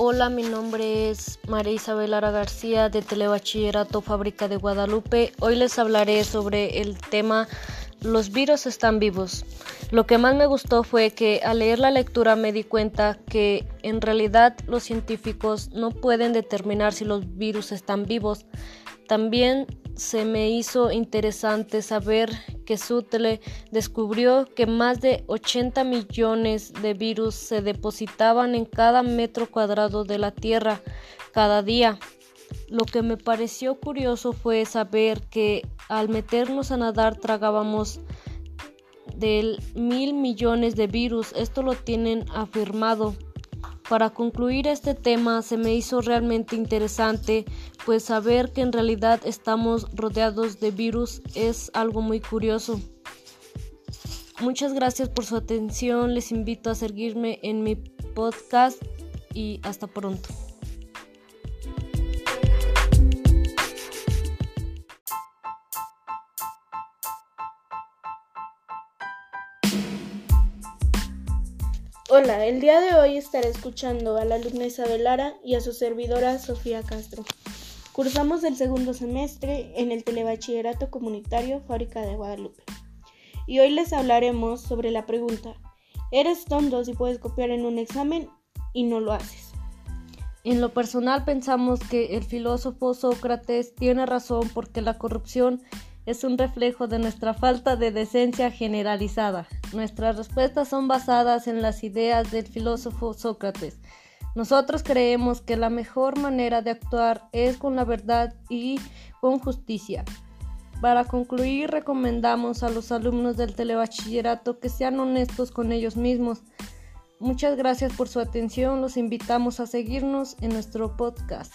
Hola, mi nombre es María Isabel Ara García de Telebachillerato Fábrica de Guadalupe. Hoy les hablaré sobre el tema Los virus están vivos. Lo que más me gustó fue que al leer la lectura me di cuenta que en realidad los científicos no pueden determinar si los virus están vivos. También se me hizo interesante saber que Sutle descubrió que más de 80 millones de virus se depositaban en cada metro cuadrado de la Tierra cada día. Lo que me pareció curioso fue saber que al meternos a nadar tragábamos del mil millones de virus. Esto lo tienen afirmado. Para concluir este tema se me hizo realmente interesante, pues saber que en realidad estamos rodeados de virus es algo muy curioso. Muchas gracias por su atención, les invito a seguirme en mi podcast y hasta pronto. Hola, el día de hoy estaré escuchando a la alumna Isabel Lara y a su servidora Sofía Castro. Cursamos el segundo semestre en el Telebachillerato Comunitario Fábrica de Guadalupe. Y hoy les hablaremos sobre la pregunta, ¿eres tonto si puedes copiar en un examen y no lo haces? En lo personal pensamos que el filósofo Sócrates tiene razón porque la corrupción es un reflejo de nuestra falta de decencia generalizada. Nuestras respuestas son basadas en las ideas del filósofo Sócrates. Nosotros creemos que la mejor manera de actuar es con la verdad y con justicia. Para concluir, recomendamos a los alumnos del telebachillerato que sean honestos con ellos mismos. Muchas gracias por su atención. Los invitamos a seguirnos en nuestro podcast.